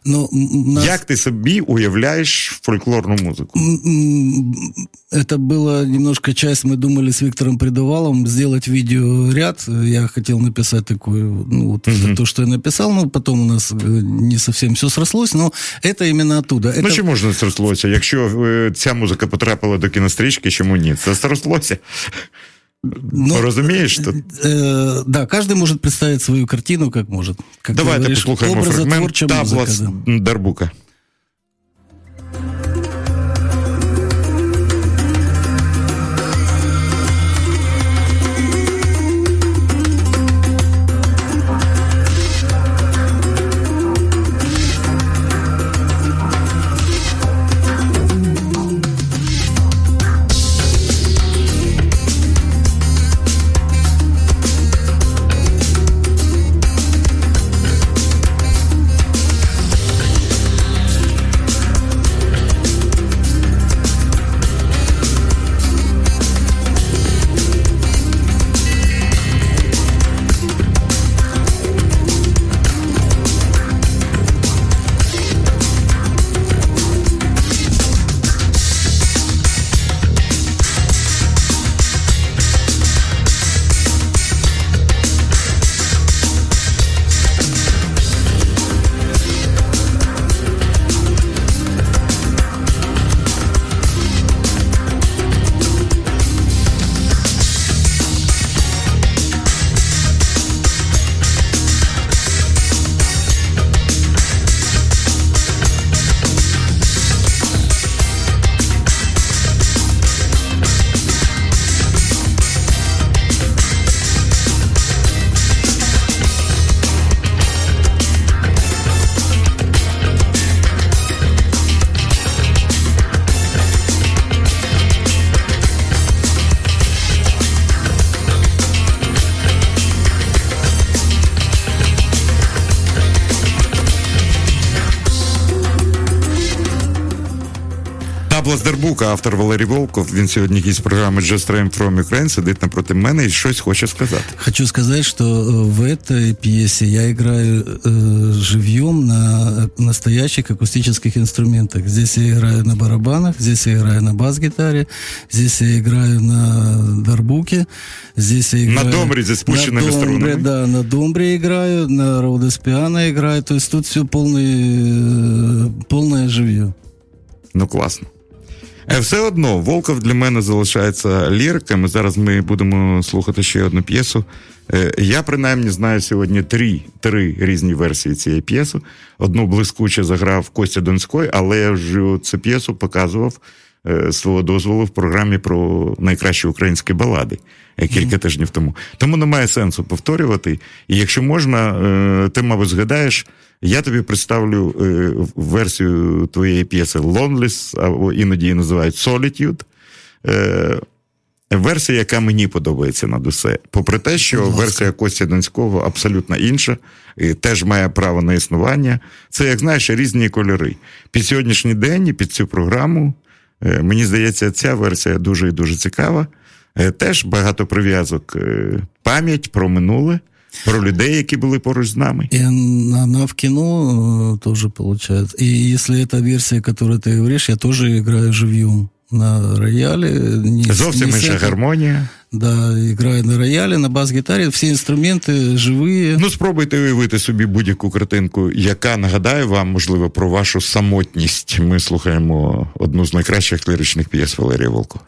[SPEAKER 3] Ну, нас...
[SPEAKER 1] Як ти собі уявляєш фольклорну музыку?
[SPEAKER 3] Это была немножко часть, мы думали с Виктором Придавалом сделать видеоряд. Я хотел написать такой, ну, вот угу. то, что я написал, но потом у нас э, не совсем все срослось, но это именно оттуда.
[SPEAKER 1] Это... Ну, чи можна срослося? Якщо ця музика потрапила до кінострічки, чому ні? Це срослося. Ну, Разумеешь, что...
[SPEAKER 3] Э, да, каждый может представить свою картину, как может. Как
[SPEAKER 1] Давайте послухаємо фрагмент Таблас да. Дарбука. Блаздербука, автор Валерій Волков. Він сьогодні гість програми Just Train from Ukraine, сидить напроти мене і щось хоче сказати.
[SPEAKER 3] Хочу сказать, что в этой пьесе я играю э, живьем на настоящих акустических инструментах. Здесь я играю на барабанах, здесь я играю на бас-гитаре, здесь я играю на дарбуке, здесь я играю...
[SPEAKER 1] На домбре за спущенными
[SPEAKER 3] на домбре,
[SPEAKER 1] струнами.
[SPEAKER 3] Да, на домбре играю, на роудес пиано играю. То есть тут все полный, полное живье.
[SPEAKER 1] Ну, класно. Е, Все одно, Волков для мене залишається ліриками. Зараз ми будемо слухати ще одну п'єсу. Е, Я принаймні знаю сьогодні три, три різні версії цієї п'єси. Одну блискуче заграв Костя Донський, але я вже цю п'єсу показував е, свого дозволу в програмі про найкращі українські балади кілька тижнів тому. Тому немає сенсу повторювати. І якщо можна, ти, мабуть, згадаєш, я тобі представлю е, версію твоєї п'єси Loneless, або іноді її називають Solitude. Е, Версія, яка мені подобається над усе. Попри те, що версія Костя Донського абсолютно інша, і теж має право на існування. Це, як знаєш, різні кольори. Під сьогоднішній день і під цю програму, е, мені здається, ця версія дуже і дуже цікава. Е, Теж багато прив'язок, е, пам'ять про минуле, про людей, які були поруч з нами.
[SPEAKER 3] И она, она в кино э, тоже получается. И если это версия, которую ты говоришь, я тоже играю живьем на рояле. Не,
[SPEAKER 1] Зовсім
[SPEAKER 3] не
[SPEAKER 1] інша
[SPEAKER 3] синхро-
[SPEAKER 1] гармонія.
[SPEAKER 3] Да, играю на рояле, на бас-гитаре. Все инструменты живые.
[SPEAKER 1] Ну, спробуйте уявити собі будь-яку картинку, яка нагадає вам, можливо, про вашу самотність. Ми слухаємо одну з найкращих ліричних п'єс Валерія Волкова.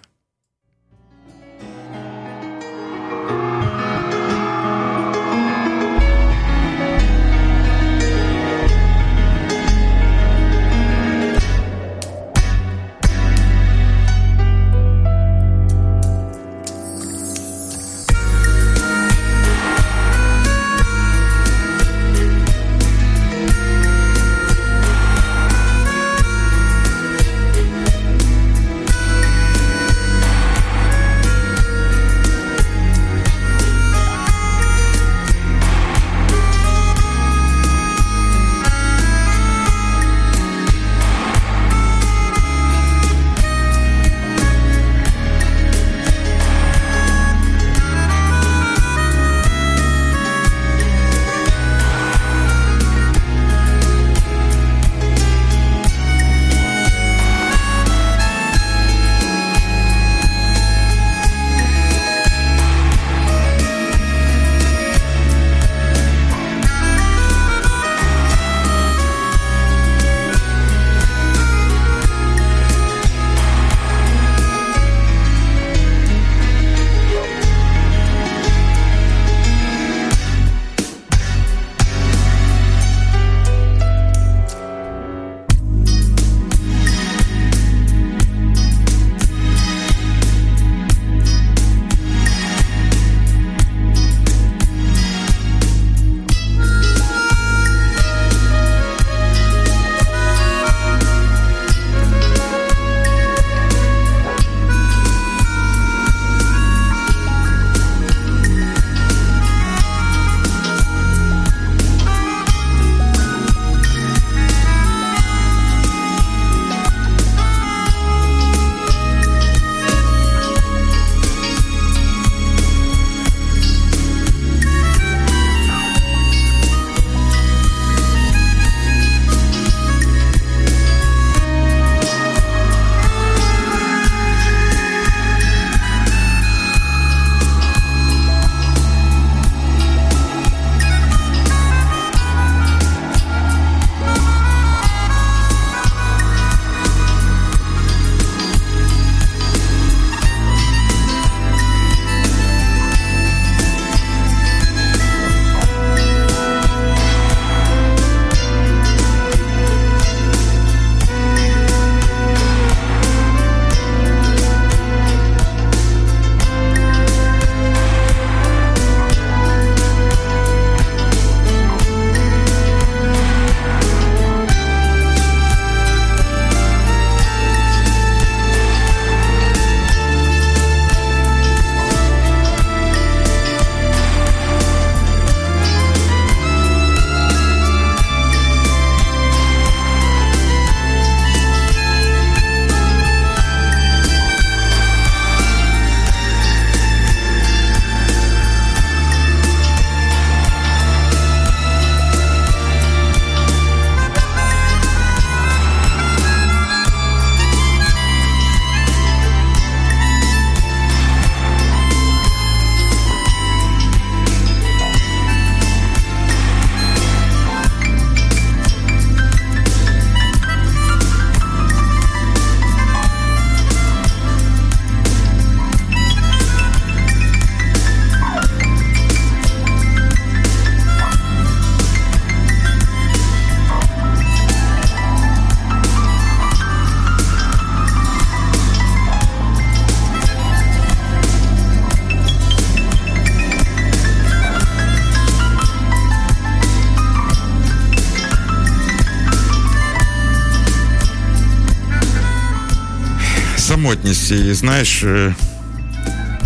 [SPEAKER 1] Знаєш, е,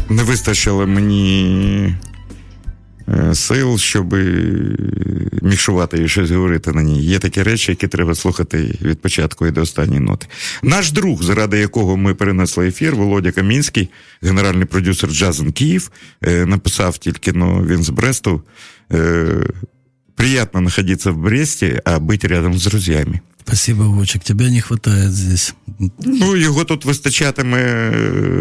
[SPEAKER 1] не вистачило мені е, сил, щоб мішувати і щось говорити на ній. Є такі речі, які треба слухати від початку і до останньої ноти. Наш друг, заради якого ми перенесли ефір, Володя Камінський, генеральний продюсер Джазен Київ, е, написав тільки ну, він з Бресту. Приятно находиться в Бресте, а быть рядом с друзьями.
[SPEAKER 3] Спасибо, Вочек. Тебя не хватает здесь.
[SPEAKER 1] Ну, його тут вистачатиме е,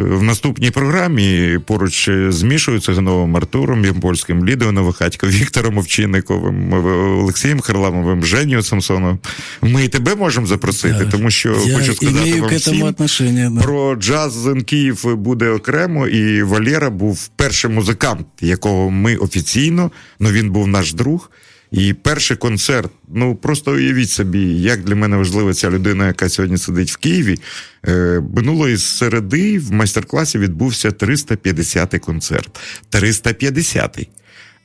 [SPEAKER 1] в наступній програмі. Поруч з Мішою Цигановим Артуром, Ямпольським, Лідою Новохатько, Віктором Овчинниковим, Олексієм Харламовим, Женію Самсоновим. Ми і тебе можемо запросити, тому що
[SPEAKER 3] Я
[SPEAKER 1] хочу сказати вам всім,
[SPEAKER 3] да.
[SPEAKER 1] про джаз Київ буде окремо, і Валера був перший музикант, якого ми офіційно, ну він був наш друг. І перший концерт, ну просто уявіть собі, як для мене важлива ця людина, яка сьогодні сидить в Києві. Е, Минулої середи в майстер-класі відбувся 350-й концерт. 350-й.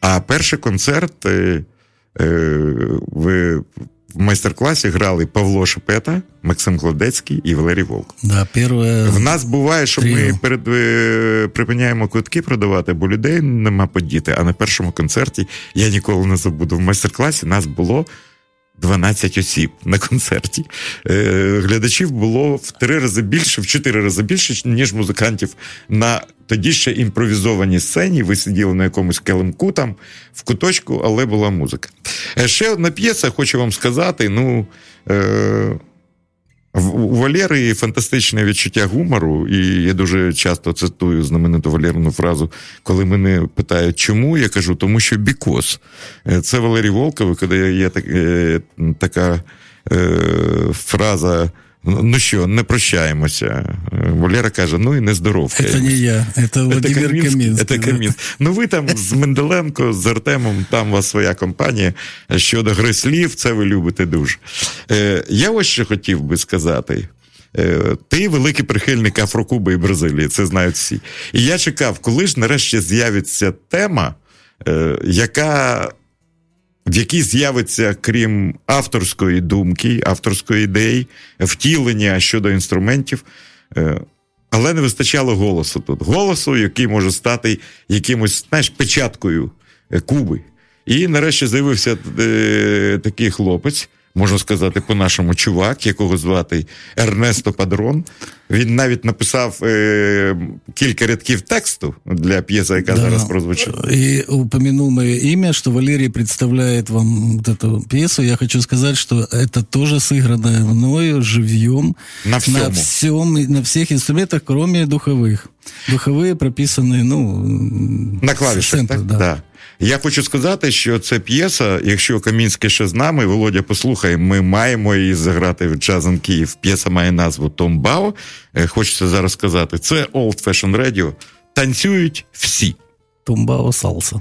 [SPEAKER 1] А перший концерт е, е, в в майстер-класі грали Павло Шепета, Максим Кладецький і Валерій Волк.
[SPEAKER 3] Да, первое...
[SPEAKER 1] В нас буває, що Тріо. ми перед е, припиняємо квитки продавати, бо людей нема подіти. А на першому концерті я ніколи не забуду. В майстер-класі нас було 12 осіб на концерті. Е, глядачів було в три рази більше, в чотири рази більше, ніж музикантів на тоді ще імпровізованій сцені. Ви сиділи на якомусь келимку там в куточку, але була музика. Е, ще одна п'єса, хочу вам сказати. Ну. Е, у Валери фантастичне відчуття гумору, і я дуже часто цитую знамениту Валерину фразу, коли мене питають, чому я кажу, тому що бікос. Це Валерій Волков, коли є так, е, така е, фраза. Ну що, не прощаємося. Валера каже: ну і не здоровкаємось.
[SPEAKER 3] Це не я, це Владимир Камінський.
[SPEAKER 1] Це Камінський. Ну ви там з Менделенко, з Артемом, там у вас своя компанія. Щодо гри слів, це ви любите дуже. Е, Я ось що хотів би сказати. Е, ти великий прихильник Афрокуби і Бразилії, це знають всі. І я чекав, коли ж нарешті з'явиться тема, е, яка в якій з'явиться, крім авторської думки, авторської ідеї, втілення щодо інструментів. Е, але не вистачало голосу тут. Голосу, який може стати якимось знаєш, печаткою е, Куби. І нарешті з'явився е, такий хлопець, можна сказати, по-нашому чувак, якого звати Ернесто Падрон. Він навіть написав е, кілька рядків тексту для п'єси, яка да. зараз прозвучала.
[SPEAKER 3] И упомянул мое имя, что Валерий представляет вам вот эту пьесу. Я хочу сказать, что это тоже сыгранное мною живьем.
[SPEAKER 1] На всем.
[SPEAKER 3] На всем, на всех инструментах, кроме духовых. Духовые прописаны, ну...
[SPEAKER 1] На клавишах, так? Да. да. Я хочу сказати, що це п'єса, якщо Камінський ще з нами, Володя, послухай, ми маємо її заграти в Джазен Київ. П'єса має назву Томбао. Е, хочеться зараз сказати, це Old Fashion Radio. Танцюють всі.
[SPEAKER 3] Томбао салса.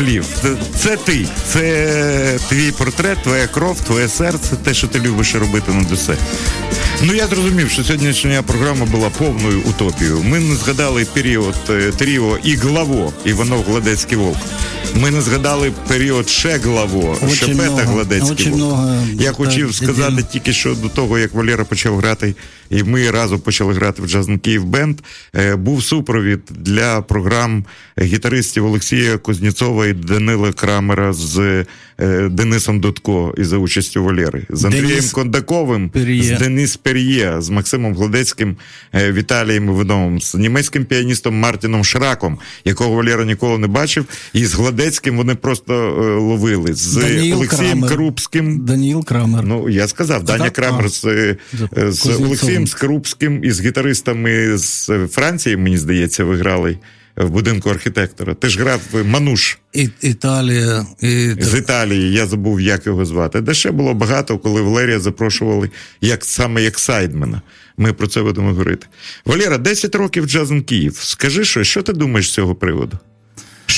[SPEAKER 1] Слів. Це ти. Це твій портрет, твоя кров, твоє серце, те, що ти любиш робити над усе. Ну я зрозумів, що сьогоднішня програма була повною утопією. Ми не згадали період е, тріо і главо Іванов Гладецький Волк. Ми не згадали період ще Шепета Гладецький Я хотів сказати тільки що до того, як Валера почав грати, і ми разом почали грати в Джазн Київ Бенд. Був супровід для програм гітаристів Олексія Кузнєцова і Данила Крамера з е, Денисом Дудко і за участю Валери, з Андрієм Денис Кондаковим, Пер'є. з Денис Пер'є, з Максимом Гладецьким, е, Віталієм Івановим, з німецьким піаністом Мартіном Шраком, якого Валера ніколи не бачив, і з Гладецьким вони просто ловили з Даніл Олексієм Крамер. Крупським.
[SPEAKER 3] Даніл Крамер.
[SPEAKER 1] Ну я сказав, Даня Крамер з, з Олексієм Скрупським і з гітаристами з Франції, мені здається, ви грали в будинку архітектора. Ти ж грав Мануш.
[SPEAKER 3] І, Італія. І...
[SPEAKER 1] З Італії, я забув, як його звати. Де ще було багато, коли Валерія запрошували як саме як сайдмена. Ми про це будемо говорити. Валера, 10 років Jazz in Київ. Скажи, що, що ти думаєш з цього приводу?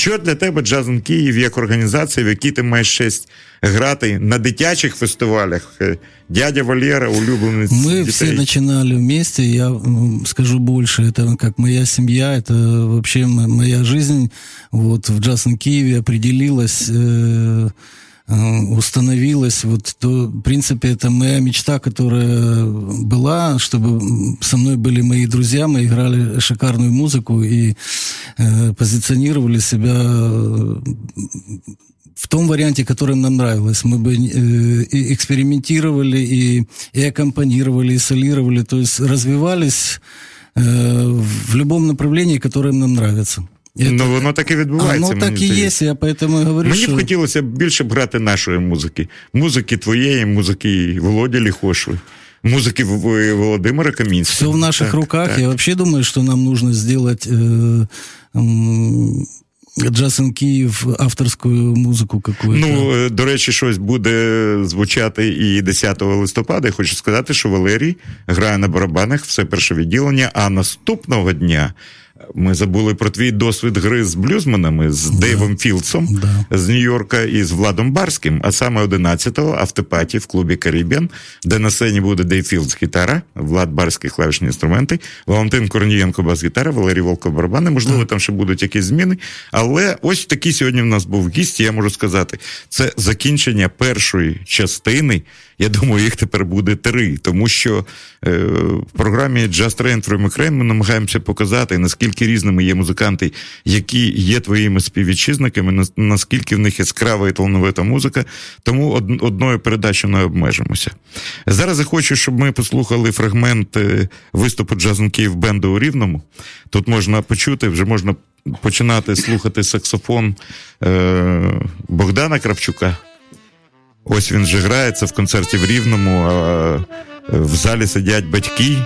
[SPEAKER 1] Що для тебе Джазен Київ як організація, в якій ти маєш честь грати на дитячих фестивалях? Дядя Валера, улюбленный
[SPEAKER 3] Мы детей. все начинали вместе, я скажу больше, это как моя семья, это вообще моя жизнь. Вот в Джазен Киеве определилась э, э, установилась. Вот, то, в принципе, это моя мечта, которая была, чтобы со мной были мои друзья, мы играли шикарную музыку и э, позиционировали себя в том варианте, которым нам нравилось. Мы бы э, и экспериментировали, и, и аккомпанировали, и солировали, то есть развивались э, в любом направлении, которое нам нравится.
[SPEAKER 1] Это... Ну, воно так і відбувається.
[SPEAKER 3] Воно так і є, я поэтому і говорю,
[SPEAKER 1] Мені
[SPEAKER 3] що...
[SPEAKER 1] б хотілося більше б грати нашої музики. Музики твоєї, музики Володі Ліхошви. Музыки Володимира Каминского.
[SPEAKER 3] Все в наших так, руках. Так. Я вообще думаю, что нам нужно сделать э, э, Джасен Київ авторську музику какую
[SPEAKER 1] Ну, е, до речі, щось буде звучати і 10 листопада. Я хочу сказати, що Валерій грає на барабанах все перше відділення, а наступного дня ми забули про твій досвід гри з блюзманами, з да. Дейвом Філдсом да. з Нью-Йорка і з Владом Барським. А саме 11-го автопаті в клубі Карібіан, де на сцені буде Дейв Філдс гітара, Влад Барський клавішні інструменти, Валентин Корнієнко бас-гітара, Валерій Волко барабани. Можливо, да. там ще будуть якісь зміни. Але ось такий сьогодні в нас був гість. Я можу сказати, це закінчення першої частини. Я думаю, їх тепер буде три, тому що е, в програмі Just Train from Ukraine ми намагаємося показати, наскільки різними є музиканти, які є твоїми співвітчизниками, наскільки в них яскрава і талановита музика. Тому од, одною передачею не обмежимося. Зараз я хочу, щоб ми послухали фрагмент е, виступу Джазен бенду у Рівному. Тут можна почути, вже можна починати слухати саксофон е, Богдана Кравчука. Ось він вже грається в концерті в Рівному. а В залі сидять батьки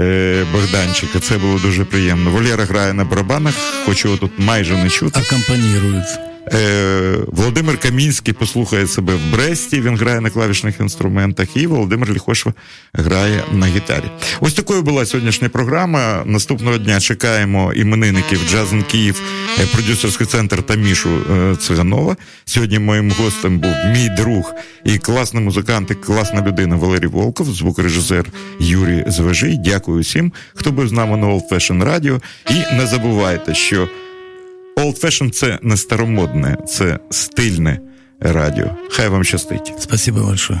[SPEAKER 1] е, Богданчика. Це було дуже приємно. Вольєра грає на барабанах, хочу його тут майже не чути.
[SPEAKER 3] Акомпанірують.
[SPEAKER 1] Е, Володимир Камінський послухає себе в Бресті. Він грає на клавішних інструментах, і Володимир Ліхошва грає на гітарі. Ось такою була сьогоднішня програма. Наступного дня чекаємо іменинників Джазен Київ, е, продюсерський центр та Мішу е, Циганова. Сьогодні моїм гостем був мій друг і класний музикант, і класна людина Валерій Волков, звукорежисер Юрій Звежий. Дякую всім, хто був з нами на Old Fashion Radio. І не забувайте, що. Old Fashion – це не старомодне, це стильне радіо. Хай вам щастить.
[SPEAKER 3] Спасибо большое.